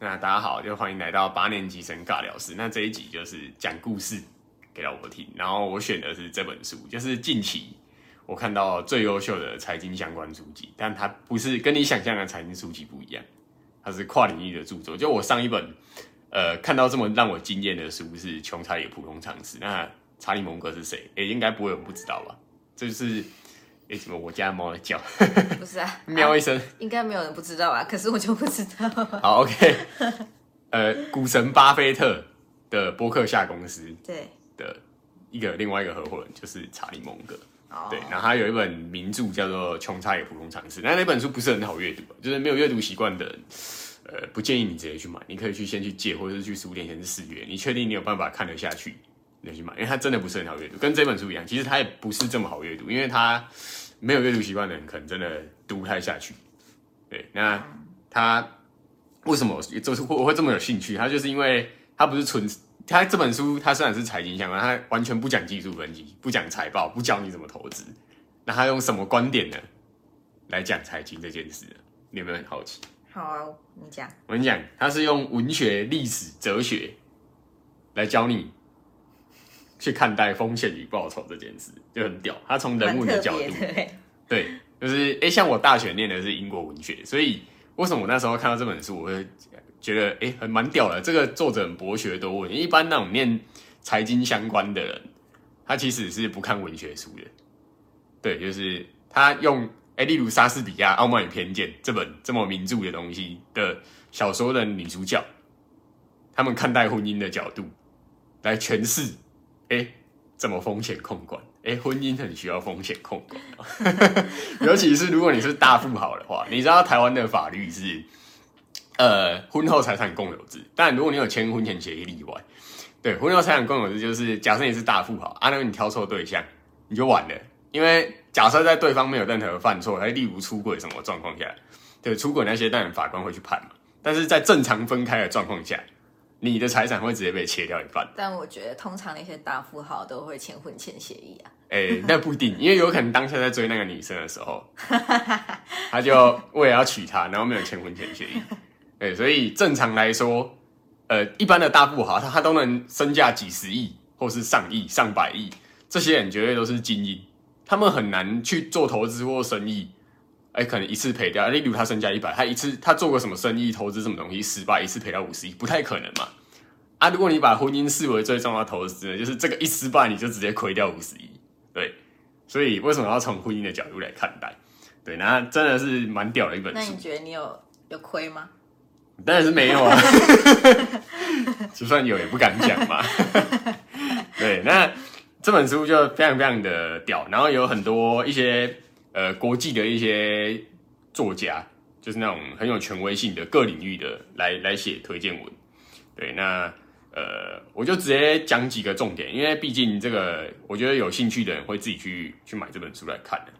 那大家好，就欢迎来到八年级生尬聊室。那这一集就是讲故事给老婆听，然后我选的是这本书，就是近期我看到最优秀的财经相关书籍，但它不是跟你想象的财经书籍不一样，它是跨领域的著作。就我上一本呃看到这么让我惊艳的书是《穷查理普通常识》，那查理蒙格是谁？哎，应该不会有人不知道吧？这就是哎，怎么我家猫在叫？不是啊，喵一声，应该没有人不知道啊。可是我就不知道。好，OK。呃，股神巴菲特的伯克夏公司 对的一个另外一个合伙人就是查理蒙格。哦对，然后他有一本名著叫做《穷查理的普通常识》，那那本书不是很好阅读，就是没有阅读习惯的人，呃，不建议你直接去买，你可以去先去借，或者是去书店先试阅，你确定你有办法看得下去，你就去买，因为它真的不是很好阅读，跟这本书一样，其实它也不是这么好阅读，因为它没有阅读习惯的人可能真的读不太下去。对，那他为什么就是会我会这么有兴趣？他就是因为他不是纯。他这本书，他虽然是财经相关，他完全不讲技术分析，不讲财报，不教你怎么投资。那他用什么观点呢来讲财经这件事？你有没有很好奇？好啊，你讲。我跟你讲，他是用文学、历史、哲学来教你去看待风险与报酬这件事，就很屌。他从人物的角度，对，就是哎、诶像我大学念的是英国文学，所以为什么我那时候看到这本书，我会觉得哎、诶很蛮屌的。这个作者很博学多闻，一般那种念财经相关的人，他其实是不看文学书的。对，就是他用哎、诶例如莎士比亚《傲慢与偏见》这本这么名著的东西的小说的女主角，他们看待婚姻的角度来诠释，哎、怎么风险控管？哎、婚姻很需要风险控管。尤其是如果你是大富豪的话，你知道台湾的法律是，呃，婚后财产共有制，但如果你有签婚前协议例外，对，婚后财产共有制就是假设你是大富豪，啊，那你挑错对象，你就完了，因为假设在对方没有任何犯错，还例如出轨什么状况下，对，出轨那些当然法官会去判嘛，但是在正常分开的状况下，你的财产会直接被切掉一半。但我觉得通常那些大富豪都会签婚前协议啊。哎、那不一定，因为有可能当下在追那个女生的时候，他就为了要娶她，然后没有签婚前协议。对，所以正常来说，呃，一般的大富豪，他他都能身价几十亿，或是上亿、上百亿，这些人绝对都是精英，他们很难去做投资或生意。哎、可能一次赔掉，例如他身价一百，他一次他做过什么生意、投资什么东西失败，一次赔掉五十亿，不太可能嘛。啊，如果你把婚姻视为最重要的投资呢，就是这个一失败你就直接亏掉五十亿。对，所以为什么要从婚姻的角度来看待？对，那真的是蛮屌的一本书那你，觉得你有有亏吗？当然是没有啊，就算有也不敢讲嘛。对，那这本书就非常非常的屌，然后有很多一些呃国际的一些作家，就是那种很有权威性的各领域的来来写推荐文。对，那呃，我就直接讲几个重点，因为毕竟这个，我觉得有兴趣的人会自己去去买这本书来看的。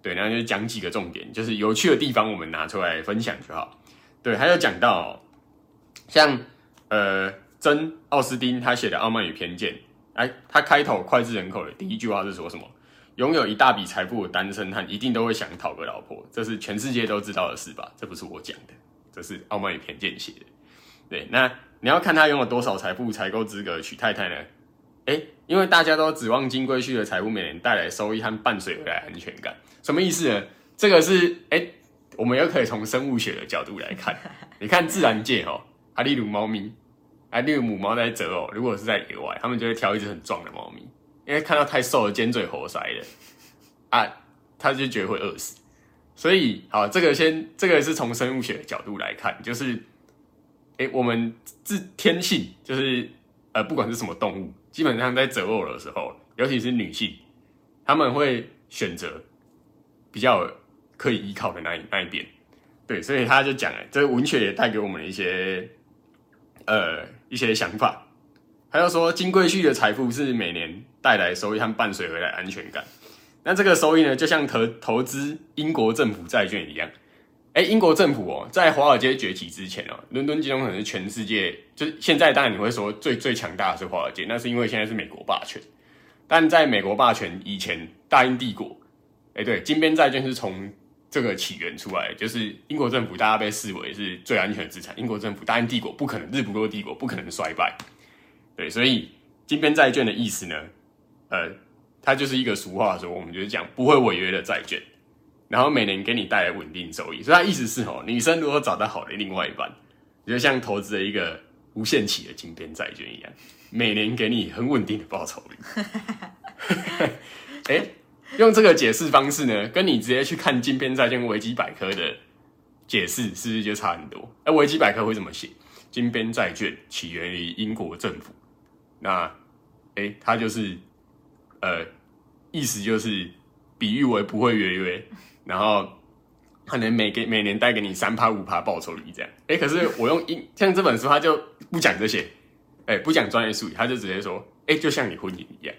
对，然后就讲几个重点，就是有趣的地方，我们拿出来分享就好。对，还有讲到像呃，真奥斯丁他写的《傲慢与偏见》，哎，他开头脍炙人口的第一句话是说什么？拥有一大笔财富的单身汉一定都会想讨个老婆，这是全世界都知道的事吧？这不是我讲的，这是《傲慢与偏见》写的。对，那你要看他拥有多少财富才够资格娶太太呢？哎，因为大家都指望金龟婿的财富每年带来收益和伴随而来安全感，什么意思呢？这个是哎，我们又可以从生物学的角度来看。你看自然界哦，啊，例如猫咪，啊，例如母猫在择偶，如果是在野外，它们就会挑一只很壮的猫咪，因为看到太瘦了、尖嘴猴腮的，啊，他就觉得会饿死。所以，好，这个先，这个是从生物学角度来看，就是，哎、我们自天性就是，呃，不管是什么动物，基本上在择偶的时候，尤其是女性，他们会选择比较可以依靠的那一那一边。对，所以他就讲了，这个文学也带给我们一些呃一些想法。他就说，金贵婿的财富是每年带来收益和伴随而来安全感。那这个收益呢，就像投投资英国政府债券一样。哎，英国政府哦，在华尔街崛起之前哦，伦敦金融可能是全世界，就是现在当然你会说最最强大的是华尔街，那是因为现在是美国霸权。但在美国霸权以前，大英帝国，哎，对，金边债券是从这个起源出来，就是英国政府大家被视为是最安全的资产，英国政府大英帝国不可能日不落帝国不可能衰败，对，所以金边债券的意思呢，呃，它就是一个俗话说，我们就是讲不会违约的债券，然后每年给你带来稳定收益，所以它意思是哦，女生如果找到好的另外一半，就像投资了一个无限期的金边债券一样，每年给你很稳定的报酬率。哎、用这个解释方式呢，跟你直接去看金边债券维基百科的解释，是不是就差很多？哎，维基百科会怎么写？金边债券起源于英国政府，那哎、他就是呃，意思就是比喻为不会违约，然后可能每给每年带给你三趴五趴报酬率这样。哎、可是我用英像这本书，它就不讲这些，哎、不讲专业术语，他就直接说，哎、就像你婚姻一样，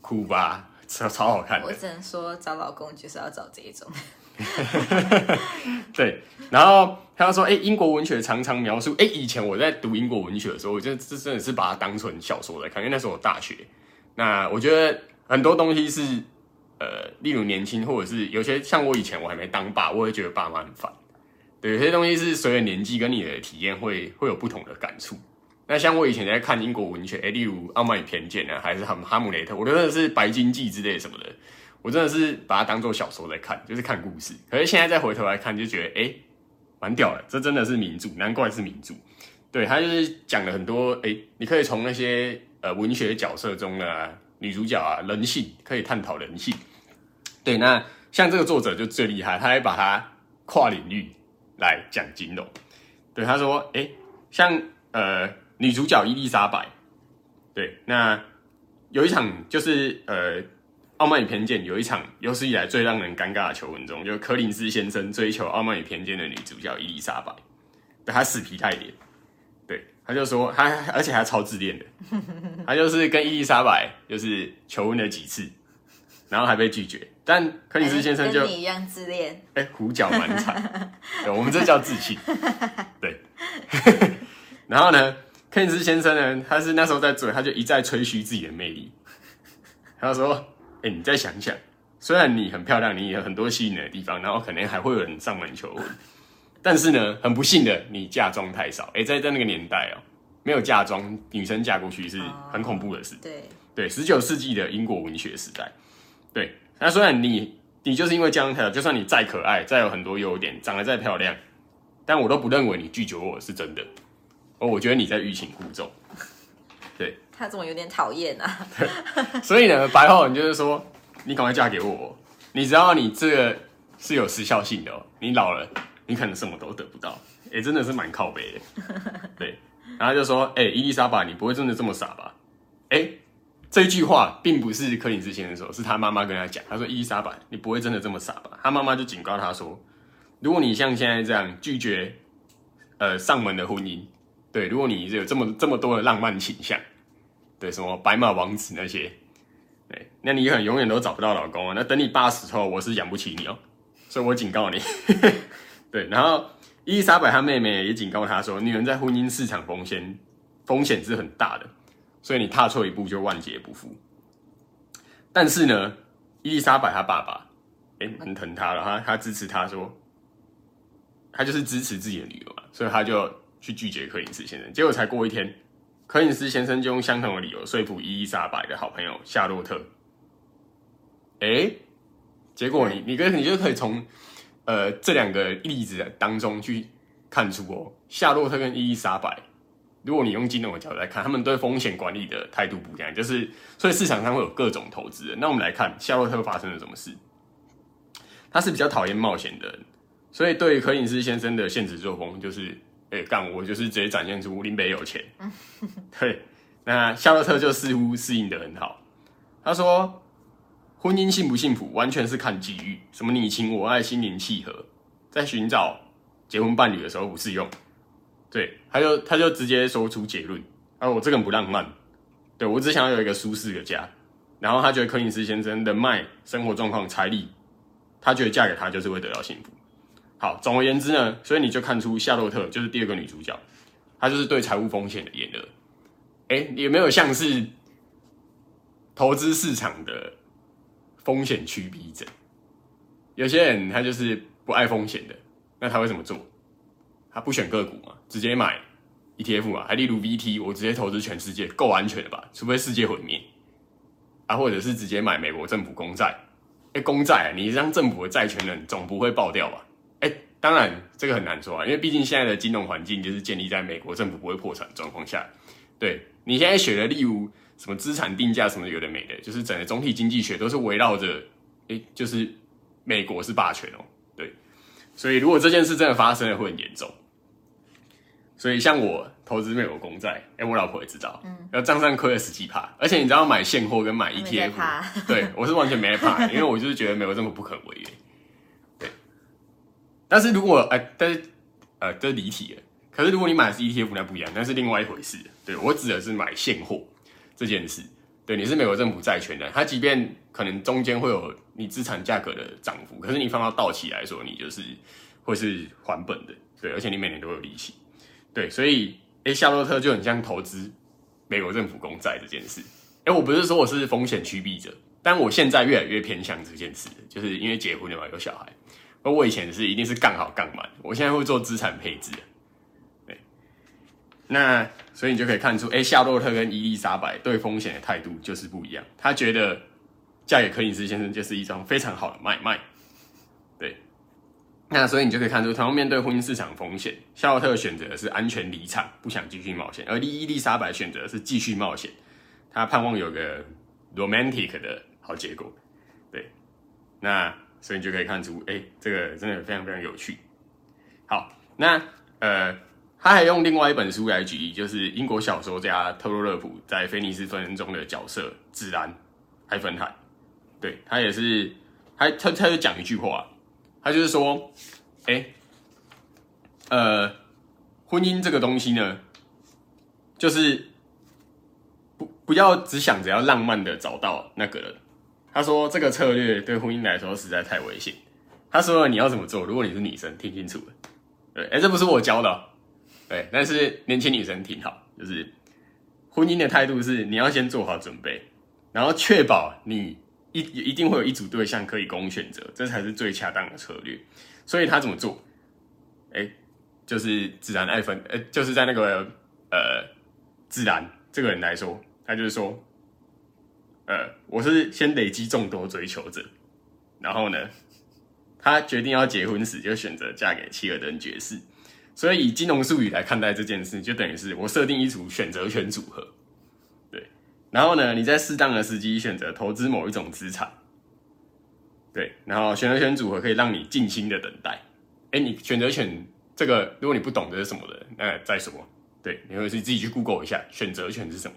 哭吧，超超好看的我。只能说找老公就是要找这一种。对，然后他说，哎、英国文学常常描述，哎、以前我在读英国文学的时候，我觉得这真的是把它当成小说来看，因为那时候我大学，那我觉得很多东西是，呃，例如年轻，或者是有些像我以前我还没当爸，我会觉得爸妈很烦，对，有些东西是随着年纪跟你的体验会会有不同的感触。那像我以前在看英国文学，哎、例如《傲慢与偏见》啊，还是《哈姆哈姆雷特》，我觉得是《白金记》之类什么的，我真的是把它当做小说在看，就是看故事。可是现在再回头来看，就觉得哎，蛮、屌的，这真的是名著，难怪是名著。对他就是讲了很多，哎、你可以从那些呃文学角色中的、女主角啊人性，可以探讨人性。对，那像这个作者就最厉害，他还把它跨领域来讲金融。对，他说，哎、像呃女主角伊丽莎白，对，那有一场就是呃《傲慢与偏见》有一场有史以来最让人尴尬的求婚中，就柯林斯先生追求《傲慢与偏见》的女主角伊丽莎白，对他死皮赖脸，对，他就说他而且还超自恋的，他就是跟伊丽莎白就是求婚了几次，然后还被拒绝，但柯林斯先生就跟你一样自恋，哎、胡搅蛮缠，对，我们这叫自信。对，然后呢，柯林斯先生呢，他是那时候在追，他就一再吹嘘自己的魅力。他说：“哎、你再想想，虽然你很漂亮，你有很多吸引人的地方，然后可能还会有人上门求婚，但是呢，很不幸的，你嫁妆太少。哎、在在那个年代哦、没有嫁妆，女生嫁过去是很恐怖的事。对，对，十九世纪的英国文学时代，对，那虽然你你就是因为这样太少就算你再可爱，再有很多优点，长得再漂亮，但我都不认为你拒绝我是真的，哦，我觉得你在欲擒故纵。他怎么有点讨厌啊？所以呢，白话文就是说，你赶快嫁给我，你知道你这个是有时效性的哦，你老了，你可能什么都得不到，哎、真的是蛮靠背的。对，然后就说，哎、伊丽莎白，你不会真的这么傻吧？哎、这句话并不是柯林斯先生说，是他妈妈跟他讲，他说伊丽莎白，你不会真的这么傻吧？他妈妈就警告他说，如果你像现在这样拒绝呃上门的婚姻，对，如果你有这么这么多的浪漫倾向。对，什么白马王子那些，对，那你可能永远都找不到老公啊。那等你八十后，我是养不起你哦，所以我警告你。对，然后伊丽莎白她妹妹也警告她说，女人在婚姻市场风险风险是很大的，所以你踏错一步就万劫不复。但是呢，伊丽莎白她爸爸哎蛮疼她的，他他支持她说，他就是支持自己的女儿嘛，所以他就去拒绝柯林斯先生。结果才过一天。柯林斯先生就用相同的理由说服伊丽莎白的好朋友夏洛特。哎，结果你你跟你就可以从呃这两个例子当中去看出哦，夏洛特跟伊丽莎白，如果你用金融的角度来看，他们对风险管理的态度不一样，就是所以市场上会有各种投资人。那我们来看夏洛特发生了什么事？他是比较讨厌冒险的人，所以对于柯林斯先生的现实作风就是。哎、欸，干我就是直接展现出林北有钱。对，那夏洛特就似乎适应的很好。他说，婚姻幸不幸福完全是看机遇，什么你情我爱、心灵契合，在寻找结婚伴侣的时候不适用。对，他就他就直接说出结论，啊，我这个人不浪漫，对我只想要有一个舒适的家。然后他觉得柯林斯先生人脉、生活状况、财力，他觉得嫁给他就是会得到幸福。好，总而言之呢，所以你就看出夏洛特就是第二个女主角，她就是对财务风险的厌恶。哎，有没有像是投资市场的风险趋避者？有些人他就是不爱风险的，那他会怎么做？他不选个股嘛，直接买 ETF 嘛，还例如 VT，我直接投资全世界，够安全的吧？除非世界毁灭啊，或者是直接买美国政府公债。哎，公债，啊你让政府的债权人总不会爆掉吧？哎，当然这个很难说啊，因为毕竟现在的金融环境就是建立在美国政府不会破产状况下。对你现在学的，例如什么资产定价什么有的没的，就是整个总体经济学都是围绕着，哎，就是美国是霸权哦。对，所以如果这件事真的发生了，会很严重。所以像我投资美国公债，哎，我老婆也知道，嗯，要账上亏了十几趴，而且你知道买现货跟买 ETF，对我是完全没怕，因为我就是觉得美国政府不可违约。但是如果哎，但是呃，这是离题了。可是如果你买的是 ETF，那不一样，那是另外一回事。对我指的是买现货这件事。对，你是美国政府债权人，它即便可能中间会有你资产价格的涨幅，可是你放到到期来说，你就是会是还本的。对，而且你每年都有利息。对，所以哎，夏洛特就很像投资美国政府公债这件事。哎，我不是说我是风险趋避者，但我现在越来越偏向这件事，就是因为结婚了嘛，有小孩。而我以前是一定是杠好杠满，我现在会做资产配置。对，那所以你就可以看出，哎，夏洛特跟伊丽莎白对风险的态度就是不一样。他觉得嫁给柯林斯先生就是一桩非常好的买卖。对那所以你就可以看出，同样面对婚姻市场风险，夏洛特选择的是安全离场，不想继续冒险；而伊丽莎白选择是继续冒险，她盼望有个 romantic 的好结果。对，那所以你就可以看出，哎，这个真的非常非常有趣。好，那呃，他还用另外一本书来举例，就是英国小说家特洛勒普在《菲尼斯纷争》中的角色自然海芬海。对他也是，他他他就讲一句话。他就是说，哎，呃，婚姻这个东西呢，就是不不要只想着要浪漫的找到那个人。他说这个策略对婚姻来说实在太危险。他说你要怎么做？如果你是女生，听清楚了，对，哎，这不是我教的，对，但是年轻女生挺好，就是婚姻的态度是你要先做好准备，然后确保你。一一定会有一组对象可以供选择，这才是最恰当的策略。所以他怎么做？哎，就是自然爱分，呃，就是在那个呃自然这个人来说，他就是说，呃，我是先累积众多追求者，然后呢，他决定要结婚时就选择嫁给契尔登爵士。所以以金融术语来看待这件事，就等于是我设定一组选择权组合。对然后呢，你在适当的时机选择投资某一种资产，对，然后选择权组合可以让你静心的等待。哎，你选择权这个，如果你不懂这是什么的，那再说。对，你或是自己去 Google 一下选择权是什么。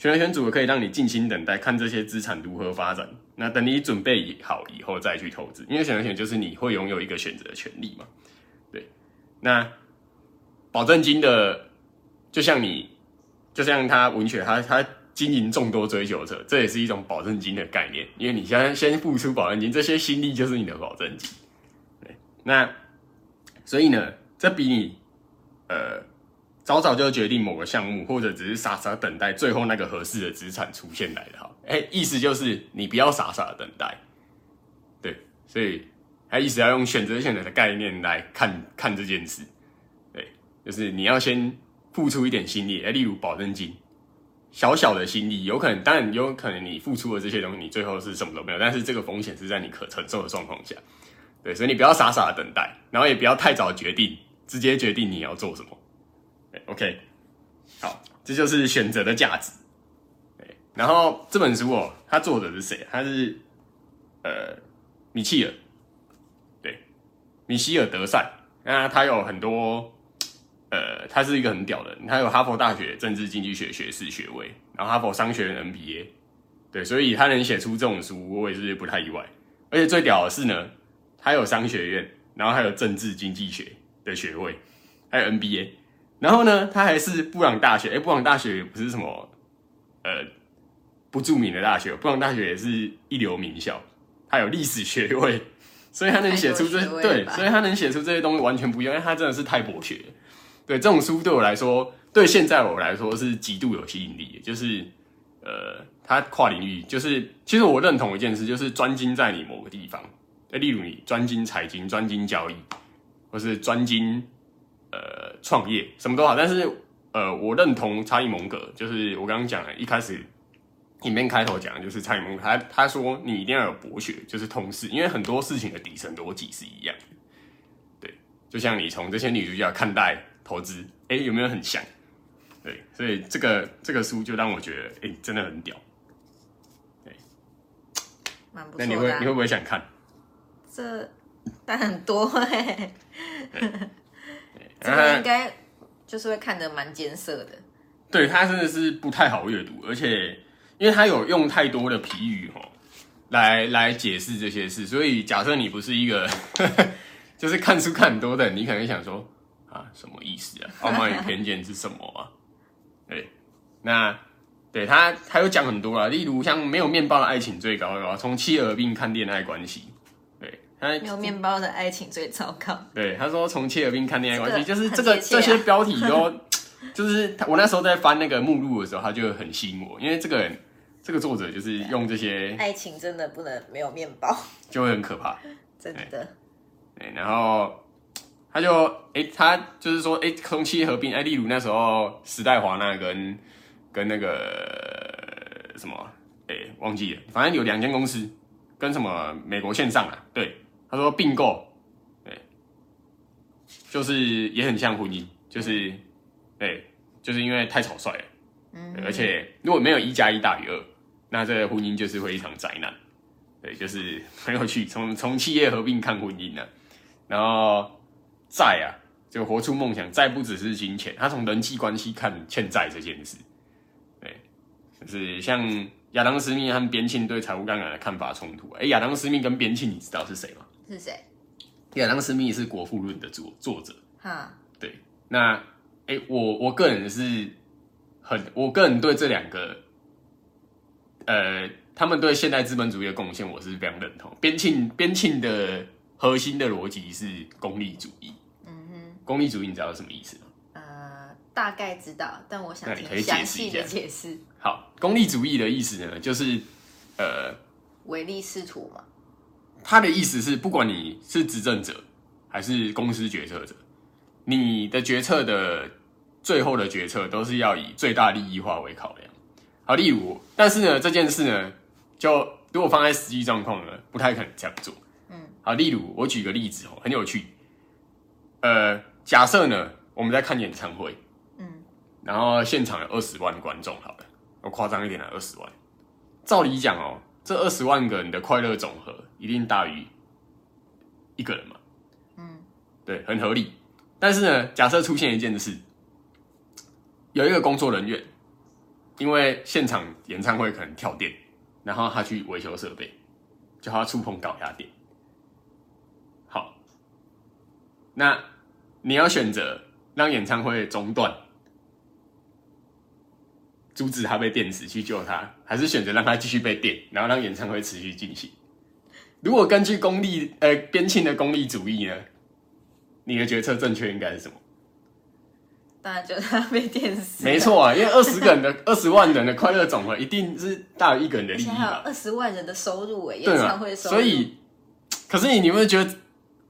选择权组可以让你静心等待，看这些资产如何发展。那等你准备好以后再去投资，因为选择权就是你会拥有一个选择的权利嘛。对，那保证金的，就像你，就像他文学，他他。经营众多追求者，这也是一种保证金的概念，因为你先先付出保证金，这些心力就是你的保证金。对，那所以呢，这比你呃早早就决定某个项目，或者只是傻傻等待最后那个合适的资产出现来的哈。哎，意思就是你不要傻傻的等待。对，所以他意思要用选择性的概念来看看这件事。对，就是你要先付出一点心力，哎，例如保证金。小小的心力，有可能，当然有可能你付出的这些东西，你最后是什么都没有。但是这个风险是在你可承受的状况下，对，所以你不要傻傻的等待，然后也不要太早决定，直接决定你要做什么。OK，好，这就是选择的价值。对，然后这本书哦，它作者是谁？他是呃米切尔，对，米希尔德善。那他有很多。呃，他是一个很屌的，他有哈佛大学政治经济学学士学位，然后哈佛商学院 MBA，对，所以他能写出这种书，我也是不太意外。而且最屌的是呢，他有商学院，然后还有政治经济学的学位，还有 MBA，然后呢，他还是布朗大学，哎，布朗大学也不是什么呃不著名的大学，布朗大学也是一流名校，他有历史学位，所以他能写出这对，所以他能写出这些东西完全不一样，因为他真的是太博学。对这种书对我来说，对现在我来说是极度有吸引力。就是，呃，他跨领域，就是其实我认同一件事，就是专精在你某个地方，诶例如你专精财经、专精交易，或是专精呃创业，什么都好。但是呃，我认同查理蒙格，就是我刚刚讲的，一开始影片开头讲的就是查理蒙格，他他说你一定要有博学，就是通识，因为很多事情的底层逻辑是一样的。对，就像你从这些女主角看待投资，哎、有没有很像？对，所以这个这个书就让我觉得，哎、真的很屌。蛮不那错的啊、你会你会不会想看？这但很多哎、这然后个应该就是会看得蛮艰涩的。对他真的是不太好阅读，而且因为他有用太多的譬喻哦，来来解释这些事，所以假设你不是一个 就是看书看很多的，你可能想说啊什么意思啊？傲慢与偏见是什么啊？对，那对他他有讲很多啊，例如像没有面包的爱情最高的话，从妻儿病看恋爱关系，他没有面包的爱情最糟糕。对，他说从切尔宾看恋爱关系，这个就是这个、这些标题都，就是他我那时候在翻那个目录的时候，他就很吸引我，因为这个人这个作者就是用这些爱情真的不能没有面包，就会很可怕，真的。对，然后他就哎、他就是说哎，从企业合并，哎、例如那时候时代华纳跟跟那个什么哎、忘记了，反正有两间公司跟什么美国线上啊，对，他说并购，对，就是也很像婚姻，就是对，就是因为太草率了，嗯而且如果没有一加一大于二，那这个婚姻就是会一场灾难。对，就是很有趣，从从企业合并看婚姻呢、然后债啊，就活出梦想，债不只是金钱，他从人际关系看欠债这件事。对，就是像亚当斯密和边沁对财务杠杆的看法冲突。哎、亚当斯密跟边沁，你知道是谁吗？是谁？亚当斯密是《国富论》的作作者。哈，对，那哎、诶我我个人是很，我个人对这两个，呃，他们对现代资本主义的贡献，我是非常认同。边沁边沁的核心的逻辑是功利主义。嗯哼，功利主义你知道是什么意思吗？呃，大概知道，但我想详细的解释。好，功利主义的意思呢，就是呃，唯利是图嘛，他的意思是，不管你是执政者还是公司决策者，你的决策的最后的决策都是要以最大利益化为考量。好，例如，但是呢，这件事呢，就如果放在实际状况呢，不太可能这样做。嗯，好，例如我举个例子哦，很有趣。呃，假设呢，我们在看演唱会，嗯，然后现场有二十万观众，好了，我夸张一点了，二十万。照理讲哦，这二十万个人的快乐总和一定大于一个人嘛，嗯，对，很合理。但是呢，假设出现一件事，有一个工作人员，因为现场演唱会可能跳电，然后他去维修设备，就他触碰高压电。好，那你要选择让演唱会中断，阻止他被电死去救他，还是选择让他继续被电，然后让演唱会持续进行？如果根据功利呃边沁的功利主义呢，你的决策正确应该是什么？当然就是他被电死，没，错啊，因为二十个人的二十万人的快乐总和一定是大于一个人的利益而且还有，二十万人的收入哎，演唱会？收入，所以，可是你你有没有觉得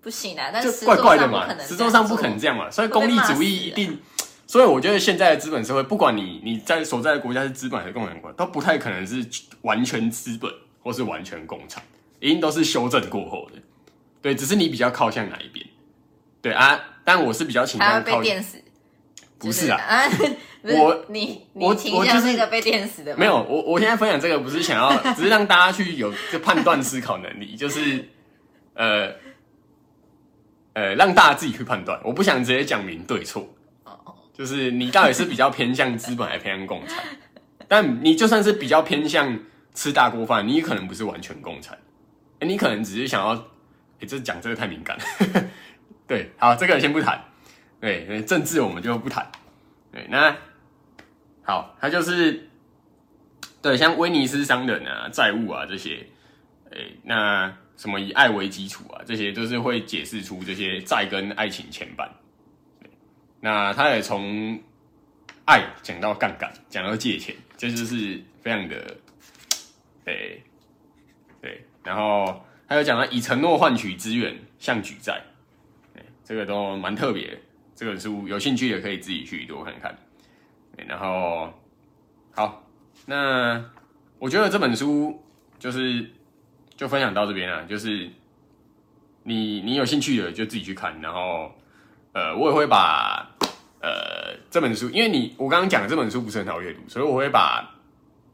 不行啊，但就是怪怪的嘛实作上不可？能这样嘛，所以功利主义一定。所以我觉得现在的资本社会，不管你你在所在的国家是资本还是共产国，都不太可能是完全资本或是完全共产，一定都是修正过后的。对，只是你比较靠向哪一边。对啊，但我是比较倾向靠被电死，不是啊啊，不是我你我你倾向我就是那个被电死的吗没有，我我现在分享这个不是想要，只是让大家去有这判断思考能力，就是呃呃让大家自己去判断。我不想直接讲明对错，哦就是你到底是比较偏向资本还偏向共产？但你就算是比较偏向吃大锅饭，你也可能不是完全共产，诶你可能只是想要，哎、这讲这个太敏感了。对，好，这个先不谈。对，政治我们就不谈。对，那好，他就是对像威尼斯商人啊、债务啊这些，诶、那什么以爱为基础啊，这些都是会解释出这些债跟爱情牵绊。那他也从爱讲到杠杆，讲到借钱，这就是非常的，诶、对，然后还有讲到以承诺换取资源，像举债，这个都蛮特别。这本书有兴趣的可以自己去多看看。然后好，那我觉得这本书就是就分享到这边了，就是你你有兴趣的就自己去看，然后呃，我也会把呃这本书，因为你我刚刚讲的这本书不是很好阅读，所以我会把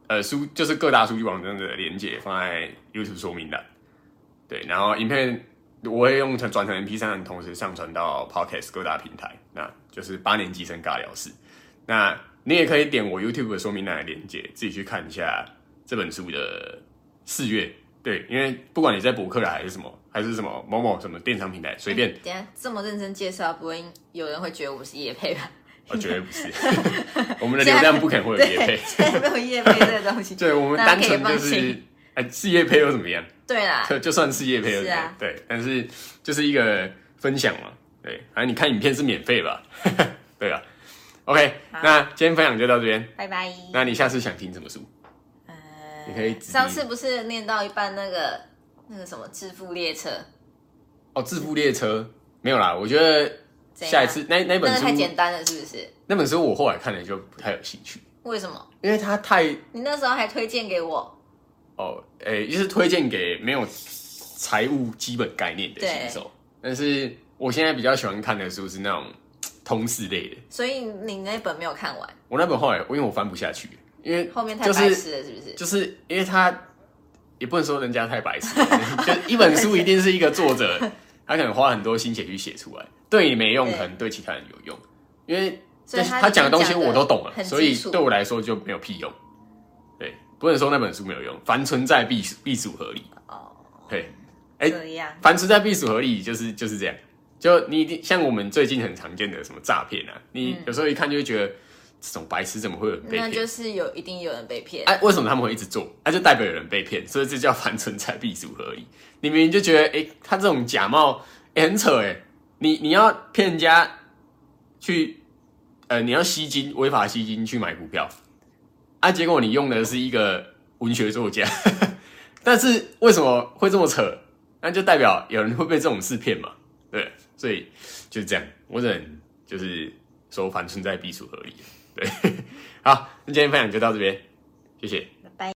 呃书就是各大数据网站的连接放在 YouTube 说明栏。对，然后影片我会用成转成 MP 3同时上传到 Podcast 各大平台，那就是八年级生尬聊室。那你也可以点我 YouTube 的说明栏的连接，自己去看一下这本书的四月。对，因为不管你在博客来还是什么，还是什么某某什么电商平台，随便，等一下这么认真介绍，不会有人会觉得我是叶配吧？我觉得不是，我们的流量不可能会有叶配对，，现在没有叶配这个东西。对，我们单纯就是哎，是叶配又怎么样？对啦，就就算是业配又怎么样是啊？对，但是就是一个分享嘛，对，反正你看影片是免费吧？对啊，OK，那今天分享就到这边，拜拜。那你下次想听什么书？呃你可以上次不是念到一半那个那个什么致富列车，哦，致富列车？没有啦，我觉得下一次那那本那个太书简单了，是不是？那本书我后来看了就不太有兴趣，为什么？因为它太你那时候还推荐给我，哦，诶、就是推荐给没有财务基本概念的新手。但是我现在比较喜欢看的书是那种通识类的。所以你那本没有看完，我那本后来因为我翻不下去，因为后面太就是白痴了，是不是？就是因为他也不能说人家太白痴，就一本书一定是一个作者，他可能花很多心血去写出来，对你没用，可能对其他人有用。因为他他讲的东西我都懂了，所以对我来说就没有屁用。对，不能说那本书没有用，凡存在必属必属合理。哦，对，哎凡存在必属合理，就是就是这样。就你一定像我们最近很常见的什么诈骗啊，你有时候一看就会觉得这种白痴怎么会有人被骗？那就是有一定有人被骗。哎、为什么他们会一直做？那、就代表有人被骗，所以这叫凡存在必属合理。你明明就觉得，哎、他这种假冒、哎很扯，哎，你你要骗人家去，呃，你要吸金，违法吸金去买股票，啊，结果你用的是一个文学作家，但是为什么会这么扯？那就代表有人会被这种事骗嘛，对，所以就是这样，我只能就是说凡存在必属合理，对，好，那今天分享就到这边，谢谢。